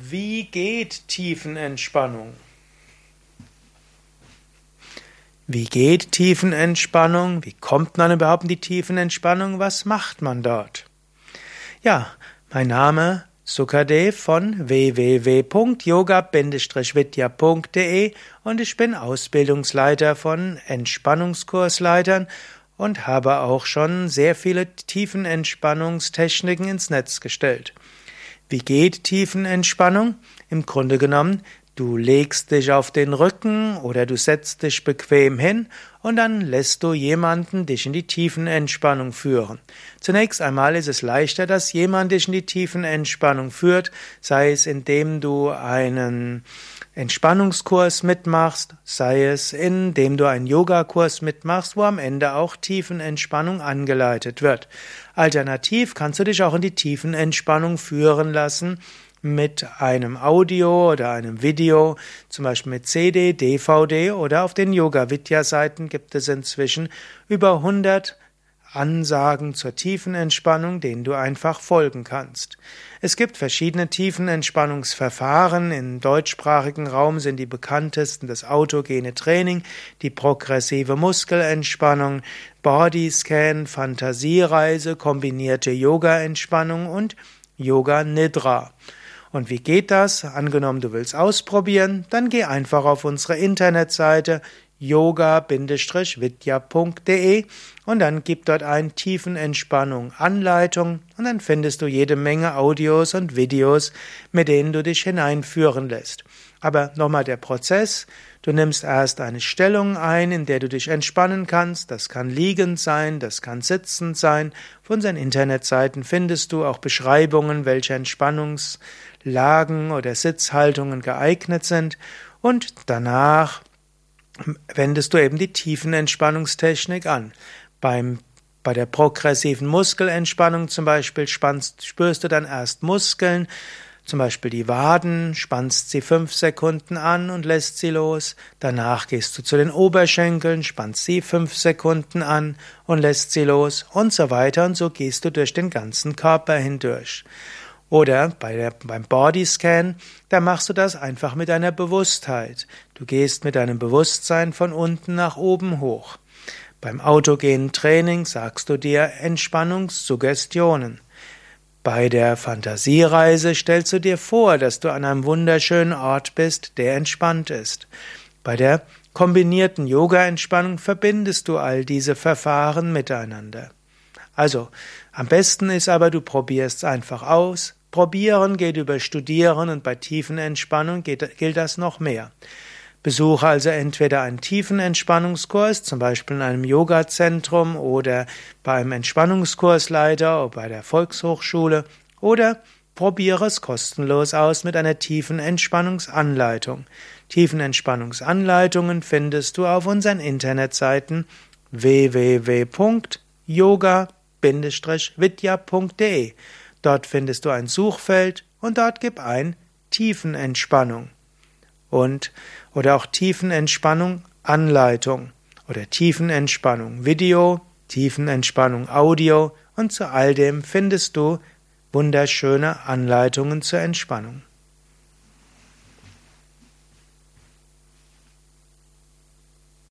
Wie geht Tiefenentspannung? Wie geht Tiefenentspannung? Wie kommt man überhaupt in die Tiefenentspannung? Was macht man dort? Ja, mein Name Sukadev von www.yoga-vidya.de und ich bin Ausbildungsleiter von Entspannungskursleitern und habe auch schon sehr viele Tiefenentspannungstechniken ins Netz gestellt. Wie geht Tiefenentspannung? Im Grunde genommen, du legst dich auf den Rücken oder du setzt dich bequem hin und dann lässt du jemanden dich in die Tiefenentspannung führen. Zunächst einmal ist es leichter, dass jemand dich in die Tiefenentspannung führt, sei es indem du einen Entspannungskurs mitmachst, sei es indem du einen Yogakurs mitmachst, wo am Ende auch Tiefenentspannung angeleitet wird. Alternativ kannst du dich auch in die Tiefenentspannung führen lassen mit einem Audio oder einem Video, zum Beispiel mit CD, DVD oder auf den Yoga Vidya Seiten gibt es inzwischen über 100 Ansagen zur Tiefenentspannung, denen du einfach folgen kannst. Es gibt verschiedene Tiefenentspannungsverfahren. Im deutschsprachigen Raum sind die bekanntesten das autogene Training, die progressive Muskelentspannung, Bodyscan, Fantasiereise, kombinierte Yoga-Entspannung und Yoga Nidra. Und wie geht das? Angenommen, du willst ausprobieren, dann geh einfach auf unsere Internetseite yoga-vidya.de und dann gib dort ein Tiefenentspannung Anleitung und dann findest du jede Menge Audios und Videos, mit denen du dich hineinführen lässt. Aber nochmal der Prozess. Du nimmst erst eine Stellung ein, in der du dich entspannen kannst. Das kann liegend sein, das kann sitzend sein. Auf unseren Internetseiten findest du auch Beschreibungen, welche Entspannungslagen oder Sitzhaltungen geeignet sind. Und danach wendest du eben die Tiefenentspannungstechnik an. Beim bei der progressiven Muskelentspannung zum Beispiel spannst, spürst du dann erst Muskeln, zum Beispiel die Waden, spannst sie fünf Sekunden an und lässt sie los. Danach gehst du zu den Oberschenkeln, spannst sie fünf Sekunden an und lässt sie los und so weiter und so gehst du durch den ganzen Körper hindurch. Oder bei der, beim Bodyscan, da machst du das einfach mit deiner Bewusstheit. Du gehst mit deinem Bewusstsein von unten nach oben hoch. Beim autogenen Training sagst du dir Entspannungssuggestionen. Bei der Fantasiereise stellst du dir vor, dass du an einem wunderschönen Ort bist, der entspannt ist. Bei der kombinierten Yoga-Entspannung verbindest du all diese Verfahren miteinander. Also, am besten ist aber, du probierst es einfach aus, Probieren geht über Studieren und bei tiefen Entspannung geht, gilt das noch mehr. Besuche also entweder einen tiefen Entspannungskurs, zum Beispiel in einem Yogazentrum oder bei einem Entspannungskursleiter oder bei der Volkshochschule oder probiere es kostenlos aus mit einer tiefen Entspannungsanleitung. Tiefen Entspannungsanleitungen findest du auf unseren Internetseiten www.yoga-vidya.de Dort findest du ein Suchfeld und dort gib ein Tiefenentspannung und oder auch Tiefenentspannung Anleitung oder Tiefenentspannung Video, Tiefenentspannung Audio und zu all dem findest du wunderschöne Anleitungen zur Entspannung.